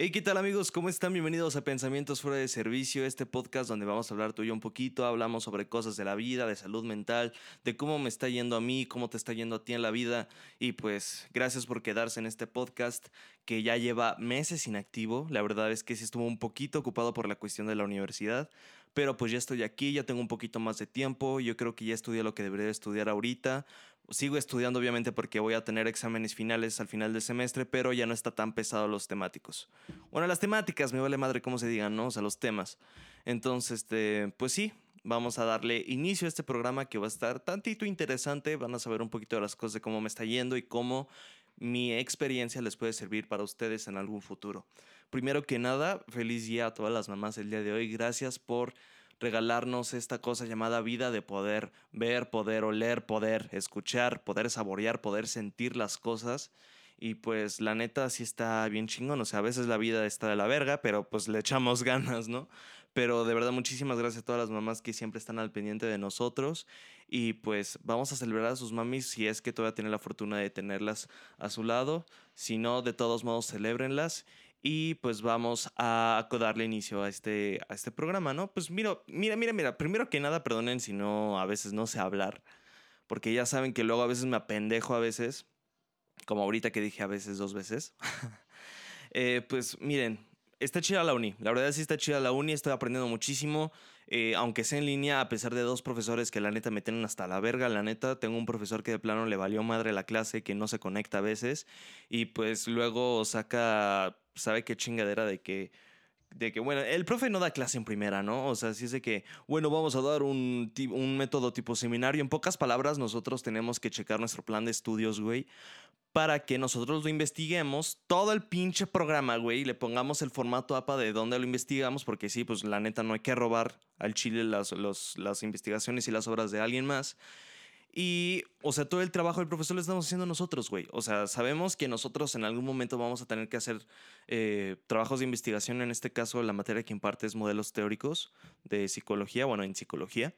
Hey, ¿qué tal amigos? ¿Cómo están? Bienvenidos a Pensamientos Fuera de Servicio, este podcast donde vamos a hablar tú y yo un poquito, hablamos sobre cosas de la vida, de salud mental, de cómo me está yendo a mí, cómo te está yendo a ti en la vida y pues gracias por quedarse en este podcast que ya lleva meses inactivo, la verdad es que sí estuvo un poquito ocupado por la cuestión de la universidad, pero pues ya estoy aquí, ya tengo un poquito más de tiempo, yo creo que ya estudié lo que debería estudiar ahorita, Sigo estudiando obviamente porque voy a tener exámenes finales al final del semestre, pero ya no está tan pesado los temáticos. Bueno, las temáticas, me vale madre cómo se digan, ¿no? O sea, los temas. Entonces, este, pues sí, vamos a darle inicio a este programa que va a estar tantito interesante. Van a saber un poquito de las cosas de cómo me está yendo y cómo mi experiencia les puede servir para ustedes en algún futuro. Primero que nada, feliz día a todas las mamás el día de hoy. Gracias por regalarnos esta cosa llamada vida de poder ver, poder oler, poder escuchar, poder saborear, poder sentir las cosas. Y pues la neta sí está bien chingón. O sea, a veces la vida está de la verga, pero pues le echamos ganas, ¿no? Pero de verdad, muchísimas gracias a todas las mamás que siempre están al pendiente de nosotros. Y pues vamos a celebrar a sus mamis si es que todavía tienen la fortuna de tenerlas a su lado. Si no, de todos modos, celébrenlas y pues vamos a darle inicio a este, a este programa, ¿no? Pues mira, mira, mira, mira, primero que nada, perdonen si no, a veces no sé hablar, porque ya saben que luego a veces me apendejo a veces, como ahorita que dije a veces dos veces. Eh, pues miren, está chida la uni, la verdad sí está chida la uni, estoy aprendiendo muchísimo, eh, aunque sea en línea, a pesar de dos profesores que la neta me tienen hasta la verga, la neta, tengo un profesor que de plano le valió madre la clase, que no se conecta a veces, y pues luego saca sabe qué chingadera de que de que, bueno, el profe no da clase en primera, ¿no? O sea, si es de que, bueno, vamos a dar un, un método tipo seminario. En pocas palabras, nosotros tenemos que checar nuestro plan de estudios, güey, para que nosotros lo investiguemos, todo el pinche programa, güey, y le pongamos el formato APA de dónde lo investigamos, porque sí, pues la neta no hay que robar al chile las, las investigaciones y las obras de alguien más. Y, o sea, todo el trabajo del profesor lo estamos haciendo nosotros, güey. O sea, sabemos que nosotros en algún momento vamos a tener que hacer eh, trabajos de investigación. En este caso, la materia que imparte es modelos teóricos de psicología, bueno, en psicología.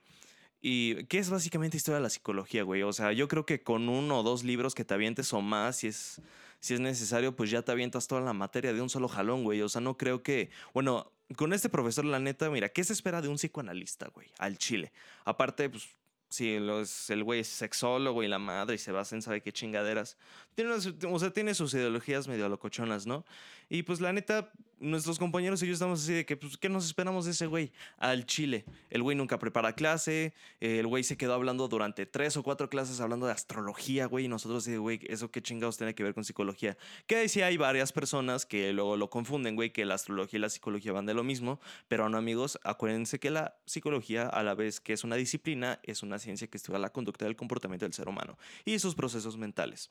Y qué es básicamente historia de la psicología, güey. O sea, yo creo que con uno o dos libros que te avientes o más, si es, si es necesario, pues ya te avientas toda la materia de un solo jalón, güey. O sea, no creo que, bueno, con este profesor, la neta, mira, ¿qué se espera de un psicoanalista, güey? Al chile. Aparte, pues Sí, los, el güey es sexólogo y la madre y se basa en sabe qué chingaderas. Tiene, o sea, tiene sus ideologías medio locochonas, ¿no? Y pues la neta, nuestros compañeros y yo estamos así de que, pues, ¿qué nos esperamos de ese güey? Al chile. El güey nunca prepara clase, el güey se quedó hablando durante tres o cuatro clases hablando de astrología, güey, y nosotros así de, güey, ¿eso qué chingados tiene que ver con psicología? Que decía hay varias personas que luego lo confunden, güey, que la astrología y la psicología van de lo mismo, pero no, amigos, acuérdense que la psicología, a la vez que es una disciplina, es una ciencia que estudia la conducta del comportamiento del ser humano y sus procesos mentales.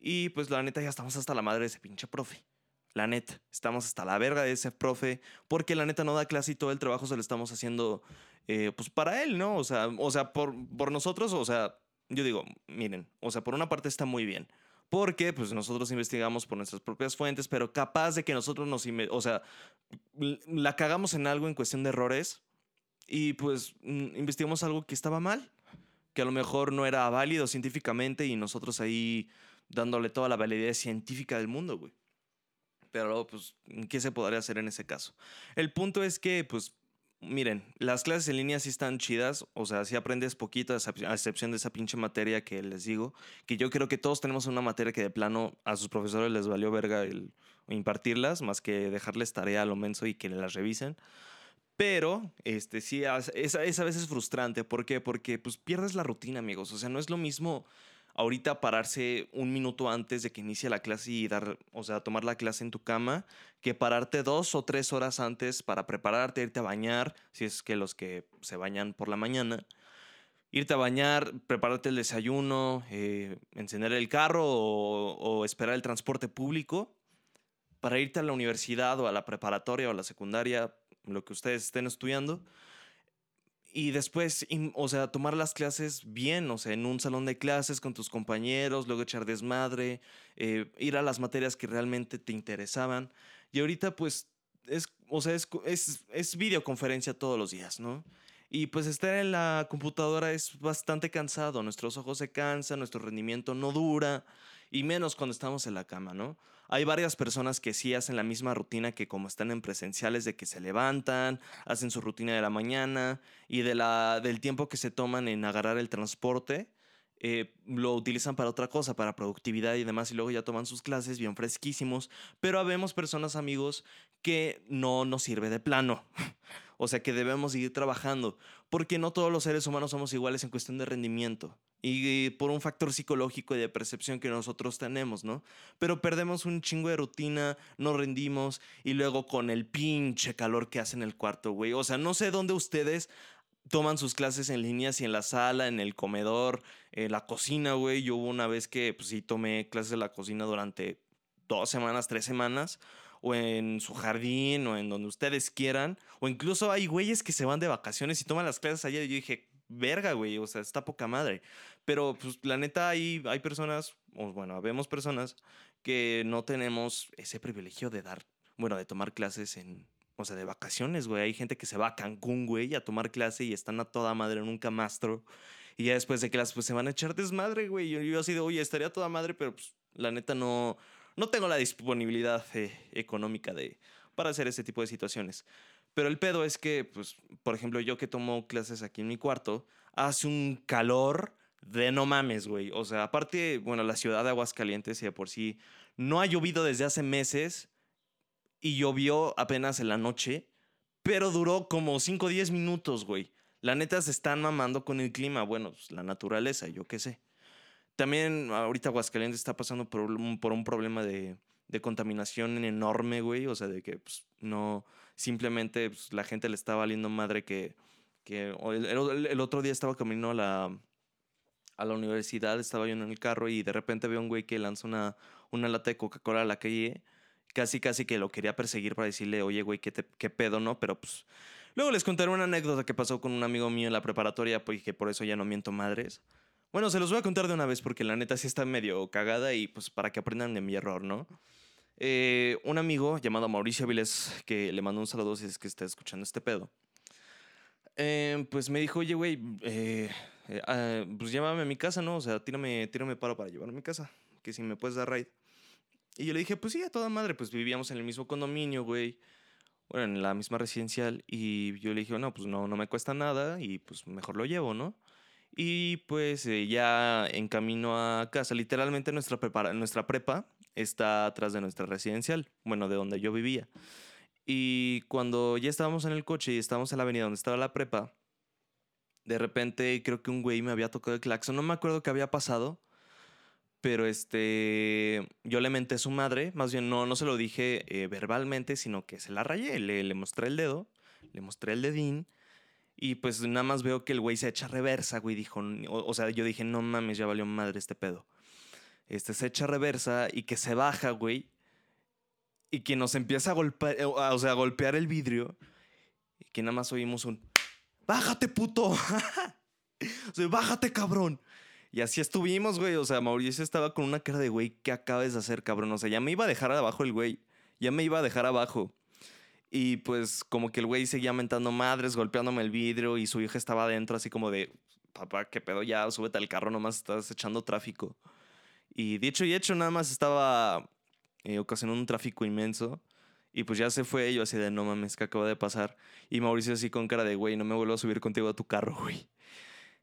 Y pues la neta ya estamos hasta la madre de ese pinche profe. La neta, estamos hasta la verga de ese profe, porque la neta no da clase y todo el trabajo se lo estamos haciendo, eh, pues para él, ¿no? O sea, o sea por, por nosotros, o sea, yo digo, miren, o sea, por una parte está muy bien, porque pues nosotros investigamos por nuestras propias fuentes, pero capaz de que nosotros nos, o sea, la cagamos en algo en cuestión de errores y pues mm, investigamos algo que estaba mal, que a lo mejor no era válido científicamente y nosotros ahí dándole toda la validez científica del mundo, güey. Pero, pues, ¿qué se podría hacer en ese caso? El punto es que, pues, miren, las clases en línea sí están chidas, o sea, sí aprendes poquito, a excepción de esa pinche materia que les digo, que yo creo que todos tenemos una materia que de plano a sus profesores les valió verga impartirlas, más que dejarles tarea a lo menso y que las revisen. Pero, este, sí, es, es a veces frustrante. ¿Por qué? Porque, pues, pierdes la rutina, amigos. O sea, no es lo mismo ahorita pararse un minuto antes de que inicie la clase y dar, o sea, tomar la clase en tu cama, que pararte dos o tres horas antes para prepararte, irte a bañar, si es que los que se bañan por la mañana, irte a bañar, prepararte el desayuno, eh, encender el carro o, o esperar el transporte público para irte a la universidad o a la preparatoria o a la secundaria, lo que ustedes estén estudiando y después, o sea, tomar las clases bien, o sea, en un salón de clases con tus compañeros, luego echar desmadre, eh, ir a las materias que realmente te interesaban. Y ahorita, pues, es, o sea, es, es, es videoconferencia todos los días, ¿no? Y pues estar en la computadora es bastante cansado, nuestros ojos se cansan, nuestro rendimiento no dura, y menos cuando estamos en la cama, ¿no? Hay varias personas que sí hacen la misma rutina que como están en presenciales, de que se levantan, hacen su rutina de la mañana y de la, del tiempo que se toman en agarrar el transporte. Eh, lo utilizan para otra cosa, para productividad y demás, y luego ya toman sus clases bien fresquísimos. Pero habemos personas, amigos, que no nos sirve de plano. o sea que debemos seguir trabajando, porque no todos los seres humanos somos iguales en cuestión de rendimiento y por un factor psicológico y de percepción que nosotros tenemos, ¿no? Pero perdemos un chingo de rutina, no rendimos y luego con el pinche calor que hace en el cuarto, güey. O sea, no sé dónde ustedes toman sus clases en línea, si en la sala, en el comedor, en la cocina, güey. Yo hubo una vez que, pues sí, tomé clases de la cocina durante dos semanas, tres semanas o en su jardín o en donde ustedes quieran. O incluso hay güeyes que se van de vacaciones y toman las clases allá. Y yo dije, verga, güey, o sea, está poca madre. Pero pues la neta hay, hay personas, o bueno, vemos personas que no tenemos ese privilegio de dar, bueno, de tomar clases en, o sea, de vacaciones, güey. Hay gente que se va a Cancún, güey, a tomar clase y están a toda madre en un camastro. Y ya después de clase, pues se van a echar desmadre, güey. Yo, yo así de, oye, estaría toda madre, pero pues la neta no, no tengo la disponibilidad eh, económica de, para hacer ese tipo de situaciones. Pero el pedo es que, pues, por ejemplo, yo que tomo clases aquí en mi cuarto, hace un calor de no mames, güey. O sea, aparte, bueno, la ciudad de Aguascalientes y de por sí no ha llovido desde hace meses y llovió apenas en la noche, pero duró como 5 o 10 minutos, güey. La neta se están mamando con el clima, bueno, pues, la naturaleza, yo qué sé. También ahorita Aguascalientes está pasando por un, por un problema de, de contaminación enorme, güey. O sea, de que pues, no, simplemente pues, la gente le está valiendo madre que, que el, otro día estaba caminando a la, a la universidad, estaba yo en el carro y de repente veo un güey que lanza una, una lata de Coca-Cola a la calle. Casi, casi que lo quería perseguir para decirle, oye, güey, ¿qué, qué pedo, no? Pero pues... Luego les contaré una anécdota que pasó con un amigo mío en la preparatoria, pues que por eso ya no miento madres. Bueno, se los voy a contar de una vez porque la neta sí está medio cagada y pues para que aprendan de mi error, ¿no? Eh, un amigo llamado Mauricio Viles, que le mandó un saludo si es que está escuchando este pedo, eh, pues me dijo, oye, güey, eh, ah, pues llévame a mi casa, ¿no? O sea, tírame, tírame paro para llevarme a mi casa, que si me puedes dar raid. Y yo le dije, pues sí, a toda madre, pues vivíamos en el mismo condominio, güey. Bueno, en la misma residencial. Y yo le dije, no, pues no, no me cuesta nada y pues mejor lo llevo, ¿no? Y pues eh, ya en camino a casa, literalmente nuestra, nuestra prepa está atrás de nuestra residencial, bueno, de donde yo vivía. Y cuando ya estábamos en el coche y estábamos en la avenida donde estaba la prepa, de repente creo que un güey me había tocado el claxon, no me acuerdo qué había pasado, pero este, yo le menté a su madre, más bien no, no se lo dije eh, verbalmente, sino que se la rayé, le, le mostré el dedo, le mostré el dedín y pues nada más veo que el güey se echa reversa, güey. Dijo, o, sea, yo dije, no mames, ya valió madre este pedo. Este se echa reversa y que se baja, güey. Y que nos empieza a golpear, eh, o sea, a golpear el vidrio. Y que nada más oímos un, bájate, puto. o sea, bájate, cabrón. Y así estuvimos, güey. O sea, Mauricio estaba con una cara de, güey, ¿qué acabas de hacer, cabrón? O sea, ya me iba a dejar abajo el güey. Ya me iba a dejar abajo. Y pues como que el güey seguía mentando madres, golpeándome el vidrio y su hija estaba adentro así como de, papá, qué pedo, ya súbete al carro, nomás estás echando tráfico. Y dicho y hecho, nada más estaba eh, ocasionando un tráfico inmenso. Y pues ya se fue yo así de, no mames, ¿qué acaba de pasar? Y Mauricio así con cara de, güey, no me vuelvo a subir contigo a tu carro, güey.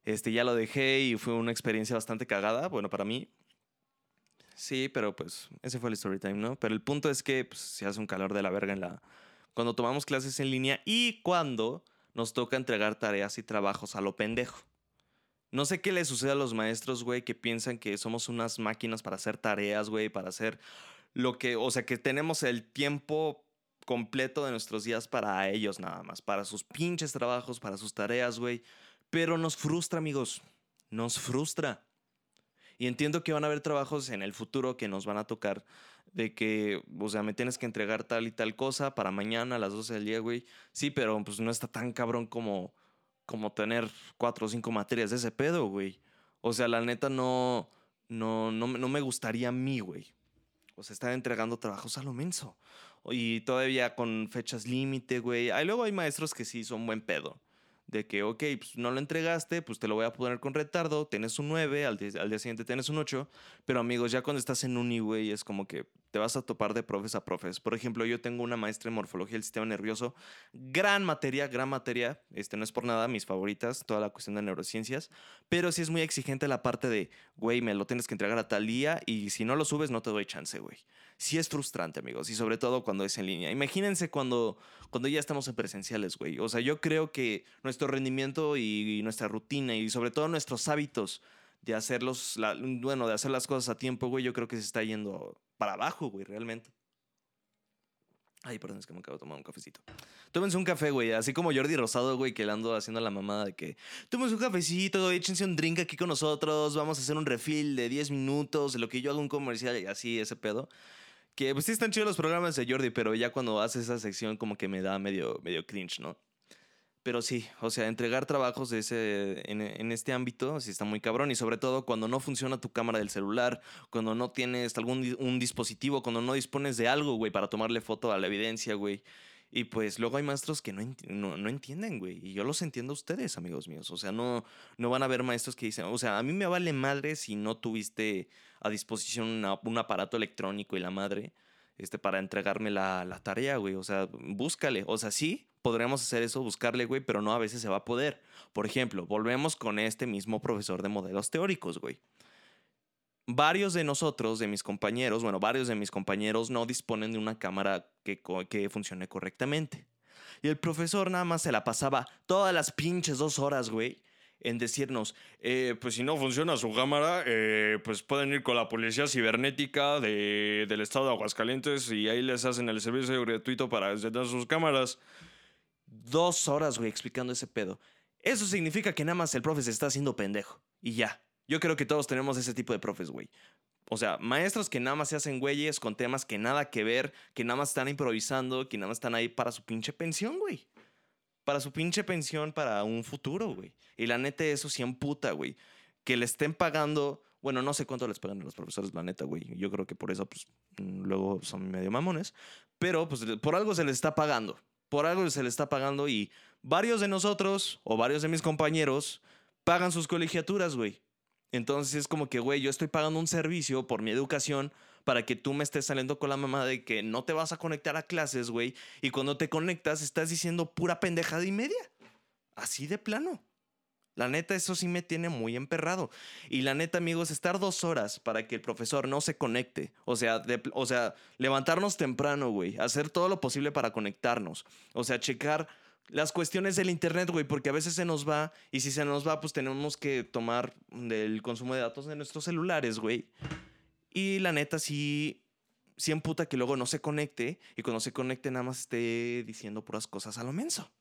Este, ya lo dejé y fue una experiencia bastante cagada, bueno, para mí. Sí, pero pues ese fue el story time, ¿no? Pero el punto es que pues, se hace un calor de la verga en la, cuando tomamos clases en línea y cuando nos toca entregar tareas y trabajos a lo pendejo. No sé qué le sucede a los maestros, güey, que piensan que somos unas máquinas para hacer tareas, güey, para hacer lo que, o sea, que tenemos el tiempo completo de nuestros días para ellos nada más, para sus pinches trabajos, para sus tareas, güey. Pero nos frustra, amigos, nos frustra. Y entiendo que van a haber trabajos en el futuro que nos van a tocar de que, o sea, me tienes que entregar tal y tal cosa para mañana a las 12 del día, güey. Sí, pero pues no está tan cabrón como, como tener cuatro o cinco materias de ese pedo, güey. O sea, la neta no, no, no, no me gustaría a mí, güey. O sea, estar entregando trabajos a lo menso. Y todavía con fechas límite, güey. Ahí luego hay maestros que sí son buen pedo. De que, ok, pues no lo entregaste, pues te lo voy a poner con retardo, tienes un 9, al, día, al día siguiente tienes un 8, pero amigos, ya cuando estás en uni, güey, es como que te vas a topar de profes a profes. Por ejemplo, yo tengo una maestra en morfología del sistema nervioso, gran materia, gran materia, este no es por nada, mis favoritas, toda la cuestión de neurociencias, pero sí es muy exigente la parte de, güey, me lo tienes que entregar a tal día y si no lo subes no te doy chance, güey. Sí es frustrante, amigos, y sobre todo cuando es en línea. Imagínense cuando, cuando ya estamos en presenciales, güey. O sea, yo creo que nuestro rendimiento y, nuestra rutina y sobre todo nuestros hábitos de hacerlos, bueno, de hacer las cosas a tiempo, güey, yo creo que se está yendo para abajo, güey, realmente. Ay, perdón, es que me acabo de tomar un cafecito. Tómense un café, güey. Así como Jordi Rosado, güey, que le ando haciendo la mamada de que tómense un cafecito, échense un drink aquí con nosotros, vamos a hacer un refill de 10 minutos, lo que yo hago un comercial y así, ese pedo. Que pues sí están chidos los programas de Jordi, pero ya cuando hace esa sección como que me da medio, medio cringe, ¿no? Pero sí, o sea, entregar trabajos de ese, en, este ámbito sí está muy cabrón. Y sobre todo cuando no funciona tu cámara del celular, cuando no tienes algún un dispositivo, cuando no dispones de algo, güey, para tomarle foto a la evidencia, güey. Y pues luego hay maestros que no, no, entienden, güey. Y yo los entiendo a ustedes, amigos míos. O sea, no, no van a haber maestros que dicen, o sea, a mí me vale madre si no tuviste a disposición un aparato electrónico y la madre este, para entregarme la, la tarea, güey. O sea, búscale. O sea, sí, podríamos hacer eso, buscarle, güey, pero no a veces se va a poder. Por ejemplo, volvemos con este mismo profesor de modelos teóricos, güey. Varios de nosotros, de mis compañeros, bueno, varios de mis compañeros no disponen de una cámara que, que funcione correctamente. Y el profesor nada más se la pasaba todas las pinches dos horas, güey, en decirnos, eh, pues si no funciona su cámara, eh, pues pueden ir con la policía cibernética del estado de Aguascalientes y ahí les hacen el servicio gratuito para encender sus cámaras dos horas, güey, explicando ese pedo. Eso significa que nada más el profe se está haciendo pendejo. Y ya. Yo creo que todos tenemos ese tipo de profes, güey. O sea, maestros que nada más se hacen güeyes con temas que nada que ver, que nada más están improvisando, que nada más están ahí para su pinche pensión, güey. Para su pinche pensión para un futuro, güey. Y la neta, eso sí puta, güey. Que le estén pagando. Bueno, no sé cuánto les pagan a los profesores, la neta, güey. Yo creo que por eso, pues, luego son medio mamones. Pero, pues, por algo se les está pagando por algo se le está pagando y varios de nosotros o varios de mis compañeros pagan sus colegiaturas, güey. Entonces es como que, güey, yo estoy pagando un servicio por mi educación para que tú me estés saliendo con la mamá de que no te vas a conectar a clases, güey. Y cuando te conectas estás diciendo pura pendejada y media. Así de plano. La neta, eso sí me tiene muy emperrado. Y la neta, amigos, estar dos horas para que el profesor no se conecte. O sea, o sea levantarnos temprano, güey. Hacer todo lo posible para conectarnos. O sea, checar las cuestiones del internet, güey, porque a veces se nos va. Y si se nos va, pues tenemos que tomar del consumo de datos de nuestros celulares, güey. Y la neta, sí. Sí emputa que luego no se conecte. Y cuando se conecte, nada más esté diciendo puras cosas a lo menso.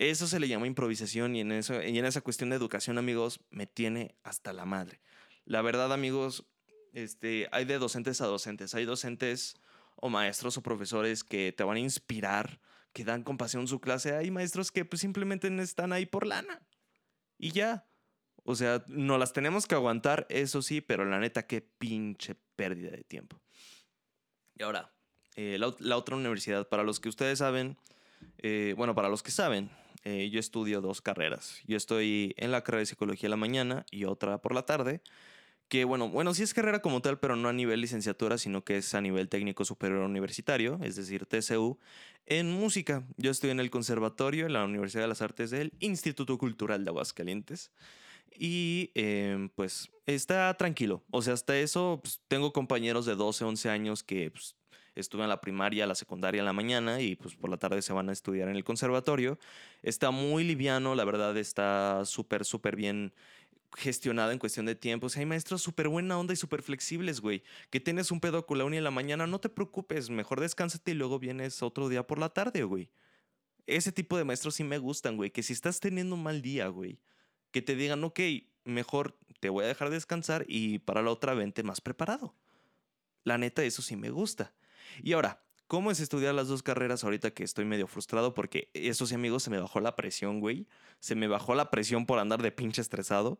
Eso se le llama improvisación y en, eso, y en esa cuestión de educación, amigos, me tiene hasta la madre. La verdad, amigos, este, hay de docentes a docentes. Hay docentes o maestros o profesores que te van a inspirar, que dan compasión su clase. Hay maestros que pues, simplemente están ahí por lana. Y ya. O sea, no las tenemos que aguantar, eso sí, pero la neta, qué pinche pérdida de tiempo. Y ahora, eh, la, otra universidad, para los que ustedes saben, eh, bueno, para los que saben, eh, yo estudio dos carreras. Yo estoy en la carrera de psicología en la mañana y otra por la tarde. Que bueno, bueno, sí es carrera como tal, pero no a nivel licenciatura, sino que es a nivel técnico superior universitario, es decir, TCU, en música. Yo estoy en el conservatorio, en la Universidad de las Artes del Instituto Cultural de Aguascalientes. Y em, pues está tranquilo. O sea, hasta eso, pues, tengo compañeros de 12, 11 años que pues, estuve en la primaria, la secundaria en la mañana y pues por la tarde se van a estudiar en el conservatorio. Está muy liviano, la verdad está súper, súper bien gestionado en cuestión de tiempo. O sea, hay maestros súper buena onda y súper flexibles, güey. Que tienes un pedo con la uni en la mañana, no te preocupes, mejor descánsate y luego vienes otro día por la tarde, güey. Ese tipo de maestros sí me gustan, güey. Que si estás teniendo un mal día, güey, que te digan, ok, mejor te voy a dejar descansar y para la otra vente más preparado. La neta, eso sí me gusta. Y ahora, ¿cómo es estudiar las dos carreras ahorita que estoy medio frustrado? Porque eso sí, amigos, se me bajó la presión, güey. Se me bajó la presión por andar de pinche estresado.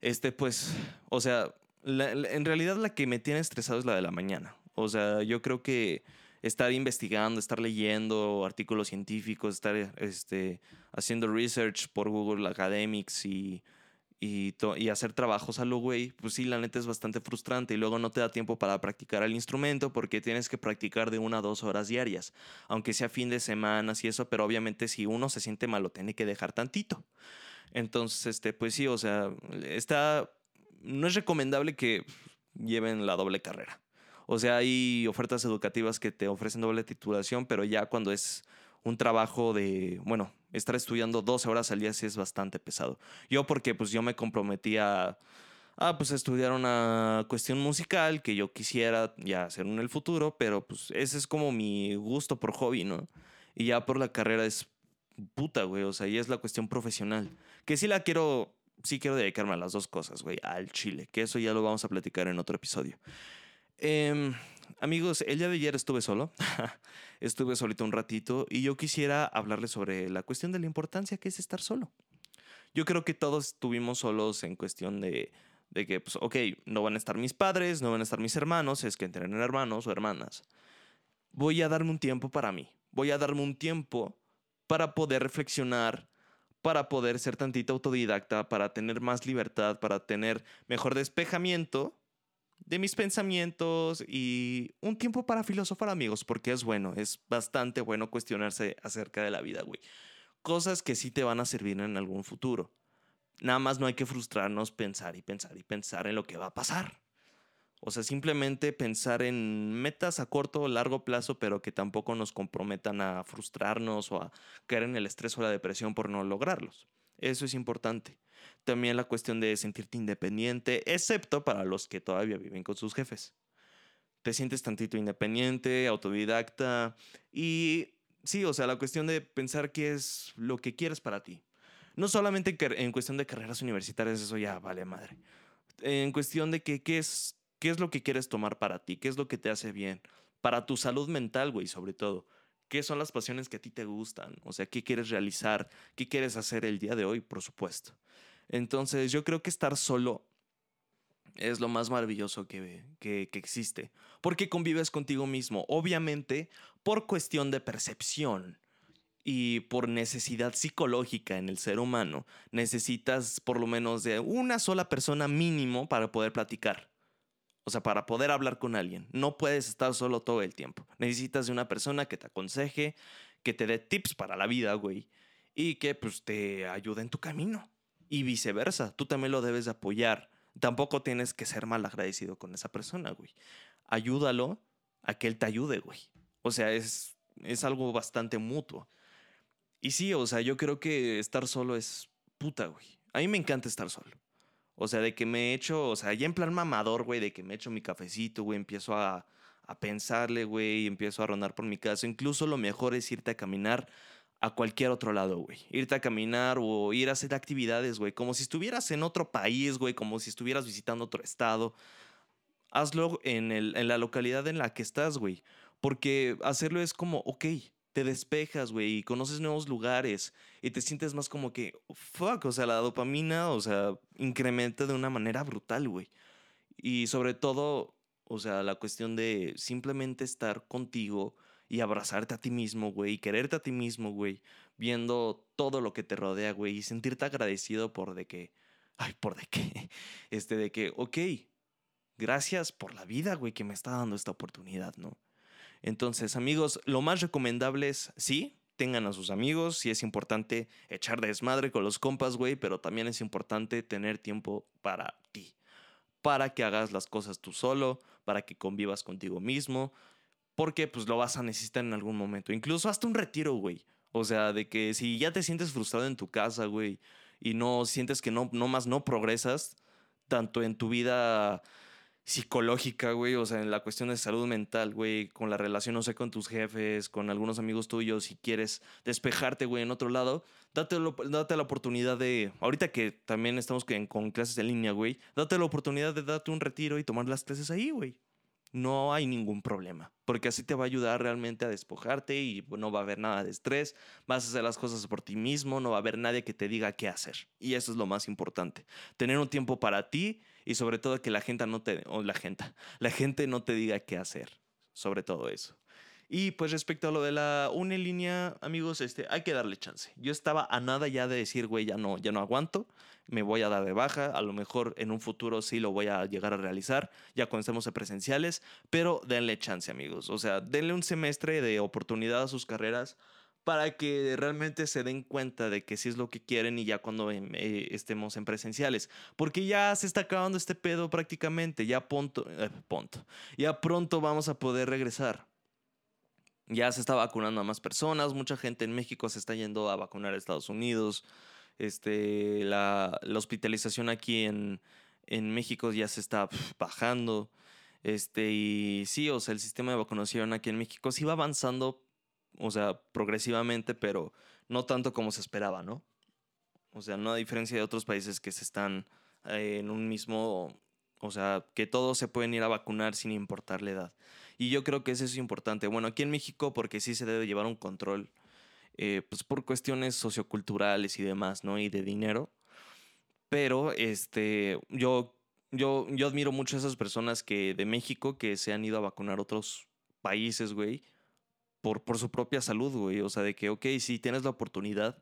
Este, pues, o sea, en realidad la que me tiene estresado es la de la mañana. O sea, yo creo que estar investigando, estar leyendo artículos científicos, estar este, haciendo research por Google Academics y, y, hacer trabajos a lo güey, pues sí, la neta es bastante frustrante y luego no te da tiempo para practicar el instrumento porque tienes que practicar de una a dos horas diarias, aunque sea fin de semana y eso, pero obviamente si uno se siente malo, tiene que dejar tantito. Entonces, este, pues sí, o sea, está, no es recomendable que lleven la doble carrera. O sea, hay ofertas educativas que te ofrecen doble titulación, pero ya cuando es un trabajo de, bueno, estar estudiando 12 horas al día sí es bastante pesado. Yo porque pues yo me comprometí a, a pues estudiar una cuestión musical que yo quisiera ya hacer en el futuro, pero pues ese es como mi gusto por hobby, ¿no? Y ya por la carrera es puta, güey, o sea, y es la cuestión profesional. Que sí la quiero, sí quiero dedicarme a las dos cosas, güey, al chile, que eso ya lo vamos a platicar en otro episodio. Eh, Amigos, el día de ayer estuve solo, estuve solito un ratito y yo quisiera hablarles sobre la cuestión de la importancia que es estar solo. Yo creo que todos estuvimos solos en cuestión de, de que, pues, ok, no van a estar mis padres, no van a estar mis hermanos, es que tienen hermanos o hermanas. Voy a darme un tiempo para mí, voy a darme un tiempo para poder reflexionar, para poder ser tantita autodidacta, para tener más libertad, para tener mejor despejamiento de mis pensamientos y un tiempo para filosofar, amigos, porque es bueno, es bastante bueno cuestionarse acerca de la vida, güey. Cosas que sí te van a servir en algún futuro. Nada más no hay que frustrarnos, pensar y pensar y pensar en lo que va a pasar. O sea, simplemente pensar en metas a corto o largo plazo, pero que tampoco nos comprometan a frustrarnos o a caer en el estrés o la depresión por no lograrlos. Eso es importante. También la cuestión de sentirte independiente, excepto para los que todavía viven con sus jefes. Te sientes tantito independiente, autodidacta y sí, o sea, la cuestión de pensar qué es lo que quieres para ti. No solamente en cuestión de carreras universitarias, eso ya vale madre. En cuestión de que, qué, es, qué es lo que quieres tomar para ti, qué es lo que te hace bien, para tu salud mental, güey, sobre todo. ¿Qué son las pasiones que a ti te gustan? O sea, ¿qué quieres realizar? ¿Qué quieres hacer el día de hoy, por supuesto? Entonces yo creo que estar solo es lo más maravilloso que, que, existe, porque convives contigo mismo, obviamente por cuestión de percepción y por necesidad psicológica en el ser humano, necesitas por lo menos de una sola persona mínimo para poder platicar. O sea, para poder hablar con alguien. No puedes estar solo todo el tiempo. Necesitas de una persona que te aconseje, que te dé tips para la vida, güey. Y que pues te ayude en tu camino y viceversa. Tú también lo debes de apoyar. Tampoco tienes que ser mal agradecido con esa persona, güey. Ayúdalo a que él te ayude, güey. O sea, es, es algo bastante mutuo. Y sí, o sea, yo creo que estar solo es puta, güey. A mí me encanta estar solo. O sea, de que me echo, o sea, ya en plan mamador, güey, de que me echo mi cafecito, güey, empiezo a, a pensarle, güey, empiezo a rondar por mi casa. Incluso lo mejor es irte a caminar a cualquier otro lado, güey. Irte a caminar o ir a hacer actividades, güey. Como si estuvieras en otro país, güey. Como si estuvieras visitando otro estado. Hazlo en, el, en la localidad en la que estás, güey. Porque hacerlo es como, ok, te despejas, güey, y conoces nuevos lugares y te sientes más como que, fuck, o sea, la dopamina, o sea, incrementa de una manera brutal, güey. Y sobre todo, o sea, la cuestión de simplemente estar contigo y abrazarte a ti mismo, güey, y quererte a ti mismo, güey, viendo todo lo que te rodea, güey, y sentirte agradecido por de que, ay, por de que, este, de que, ok, gracias por la vida, güey, que me está dando esta oportunidad, ¿no? Entonces, amigos, lo más recomendable es, sí, tengan a sus amigos, sí es importante echar desmadre con los compas, güey, pero también es importante tener tiempo para ti, para que hagas las cosas tú solo, para que convivas contigo mismo, porque pues lo vas a necesitar en algún momento. Incluso hasta un retiro, güey. O sea, de que si ya te sientes frustrado en tu casa, güey, y no sientes que no, no más no progresas, tanto en tu vida psicológica, güey, o sea, en la cuestión de salud mental, güey, con la relación, no sé, con tus jefes, con algunos amigos tuyos, si quieres despejarte, güey, en otro lado, date, date la oportunidad de, ahorita que también estamos con clases en línea, güey, date la oportunidad de darte un retiro y tomar las clases ahí, güey no hay ningún problema, porque así te va a ayudar realmente a despojarte y pues, no va a haber nada de estrés, vas a hacer las cosas por ti mismo, no va a haber nadie que te diga qué hacer. Y eso es lo más importante, tener un tiempo para ti y sobre todo que la gente no te, la gente, la gente no te diga qué hacer, sobre todo eso. Y pues respecto a lo de la línea amigos, este, hay que darle chance. Yo estaba a nada ya de decir, güey, ya no, ya no aguanto, me voy a dar de baja, a lo mejor en un futuro sí lo voy a llegar a realizar, ya cuando estemos presenciales, pero denle chance, amigos. O sea, denle un semestre de oportunidad a sus carreras para que realmente se den cuenta de que sí es lo que quieren y ya cuando em, eh, estemos en presenciales. Porque ya se está acabando este pedo prácticamente, ya pronto, eh, ya pronto vamos a poder regresar. Ya se está vacunando a más personas, mucha gente en México se está yendo a vacunar a Estados Unidos. Este, la, hospitalización aquí en, en México ya se está bajando. Este, y sí, o sea, el sistema de vacunación aquí en México sí va avanzando, o sea, progresivamente, pero no tanto como se esperaba, ¿no? O sea, no a diferencia de otros países que se están eh, en un mismo, o sea, que todos se pueden ir a vacunar sin importar la edad. Y yo creo que eso es importante. Bueno, aquí en México, porque sí se debe llevar un control, eh, pues por cuestiones socioculturales y demás, ¿no? Y de dinero. Pero este, yo, yo, yo admiro mucho a esas personas que de México que se han ido a vacunar otros países, güey por, por su propia salud, güey. O sea, de que, ok, si tienes la oportunidad,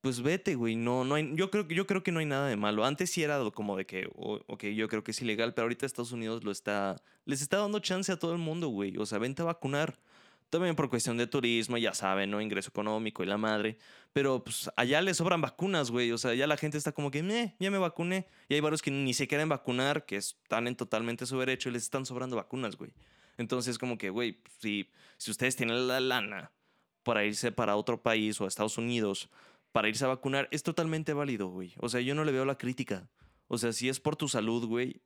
pues vete, güey. No, no hay, yo, creo, yo creo que no hay nada de malo. Antes sí era como de que, ok, yo creo que es ilegal, pero ahorita Estados Unidos lo está, les está dando chance a todo el mundo, güey. O sea, vente a vacunar. También por cuestión de turismo, ya saben, ¿no? Ingreso económico y la madre. Pero pues allá les sobran vacunas, güey. O sea, ya la gente está como que, meh, ya me vacuné. Y hay varios que ni se quieren vacunar, que están en totalmente su derecho y les están sobrando vacunas, güey. Entonces, como que, güey, si, si ustedes tienen la lana para irse para otro país o a Estados Unidos para irse a vacunar, es totalmente válido, güey. O sea, yo no le veo la crítica. O sea, si es por tu salud, güey,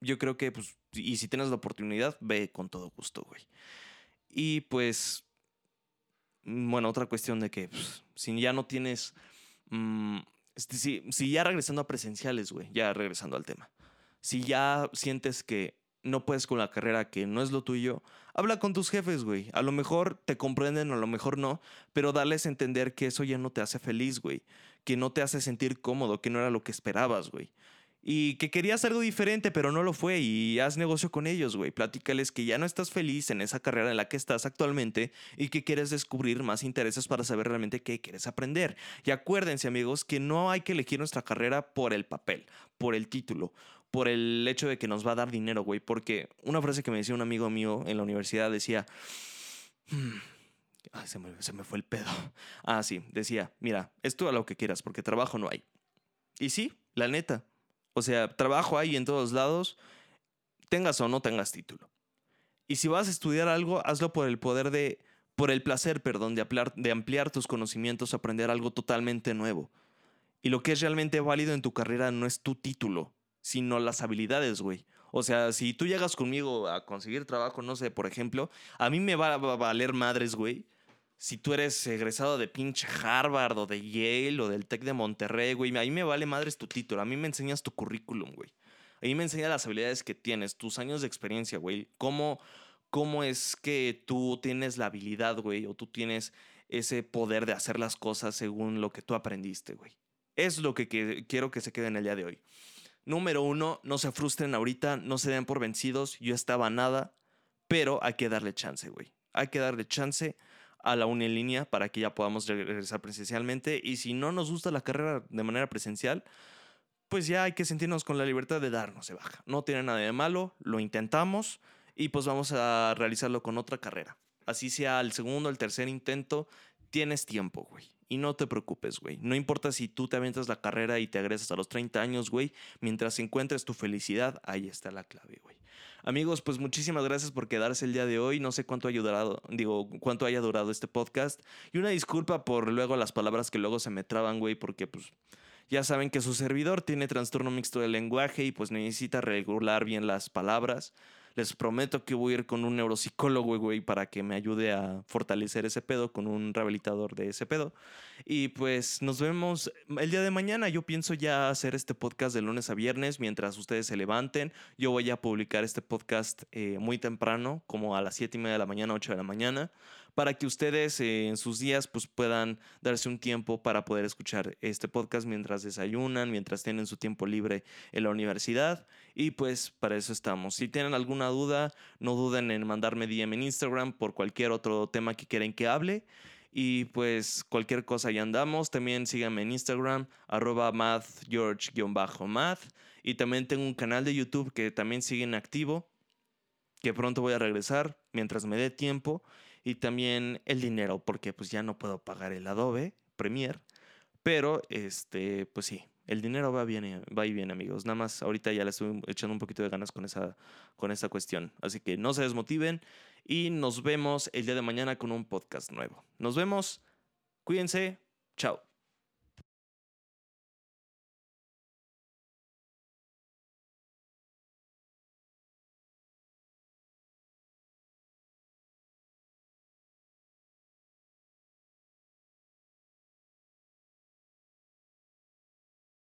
yo creo que, pues, y si tienes la oportunidad, ve con todo gusto, güey. Y pues, mm, bueno, otra cuestión de que, pues, si ya no tienes, mm, este, si, si ya regresando a presenciales, güey, ya regresando al tema, si ya sientes que no puedes con la carrera que no es lo tuyo, habla con tus jefes, güey. A lo mejor te comprenden a lo mejor no, pero darles a entender que eso ya no te hace feliz, güey. Que no te hace sentir cómodo, que no era lo que esperabas, güey. Y que querías algo diferente, pero no lo fue. Y haz negocio con ellos, güey. Platícales que ya no estás feliz en esa carrera en la que estás actualmente y que quieres descubrir más intereses para saber realmente qué quieres aprender. Y acuérdense, amigos, que no hay que elegir nuestra carrera por el papel, por el título por el hecho de que nos va a dar dinero, güey. Porque una frase que me decía un amigo mío en la universidad decía... Hmm, se me, se me fue el pedo. Ah, sí, decía, mira, esto lo que quieras, porque trabajo no hay. Y sí, la neta. O sea, trabajo hay en todos lados, tengas o no tengas título. Y si vas a estudiar algo, hazlo por el poder de, por el placer, perdón, de ampliar, de ampliar tus conocimientos, aprender algo totalmente nuevo. Y lo que es realmente válido en tu carrera no es tu título, sino las habilidades, güey. O sea, si tú llegas conmigo a conseguir trabajo, no sé, por ejemplo, a mí me va a valer madres, güey. Si tú eres egresado de pinche Harvard o de Yale o del Tec de Monterrey, güey, a mí me vale madres tu título. A mí me enseñas tu currículum, güey. A mí me enseñas las habilidades que tienes, tus años de experiencia, güey. Cómo, cómo es que tú tienes la habilidad, güey, o tú tienes ese poder de hacer las cosas según lo que tú aprendiste, güey. Es lo que quiero que se quede en el día de hoy. Número uno, no se frustren ahorita, no se den por vencidos, yo estaba nada, pero hay que darle chance, güey. Hay que darle chance a la uni en línea para que ya podamos regresar presencialmente y si no nos gusta la carrera de manera presencial, pues ya hay que sentirnos con la libertad de darnos de baja. No tiene nada de malo, lo intentamos y pues vamos a realizarlo con otra carrera. Así sea el segundo, el tercer intento, tienes tiempo, güey. Y no te preocupes, güey. No importa si tú te avientas la carrera y te agresas a los 30 años, güey. Mientras encuentres tu felicidad, ahí está la clave, güey. Amigos, pues muchísimas gracias por quedarse el día de hoy. No sé cuánto haya durado, digo, cuánto haya durado este podcast. Y una disculpa por luego las palabras que luego se me traban, güey, porque pues ya saben que su servidor tiene trastorno mixto del lenguaje y pues necesita regular bien las palabras. Les prometo que voy a ir con un neuropsicólogo, güey, para que me ayude a fortalecer ese pedo, con un rehabilitador de ese pedo. Y pues nos vemos el día de mañana. Yo pienso ya hacer este podcast de lunes a viernes mientras ustedes se levanten. Yo voy a publicar este podcast eh, muy temprano, como a las 7 y media de la mañana, 8 de la mañana para que ustedes eh, en sus días pues puedan darse un tiempo para poder escuchar este podcast mientras desayunan, mientras tienen su tiempo libre en la universidad y pues para eso estamos. Si tienen alguna duda, no duden en mandarme DM en Instagram por cualquier otro tema que quieren que hable. Y pues cualquier cosa ya andamos. También síganme en Instagram, arroba mathgeorge-math. Y también tengo un canal de YouTube que también sigue en activo, que pronto voy a regresar mientras me dé tiempo. Y también el dinero, porque pues ya no puedo pagar el Adobe Premiere. Pero, este, pues sí, el dinero va bien, va y bien, amigos. Nada más ahorita ya le estoy echando un poquito de ganas con esa, con esa cuestión. Así que no se desmotiven y nos vemos el día de mañana con un podcast nuevo. Nos vemos. Cuídense. Chao.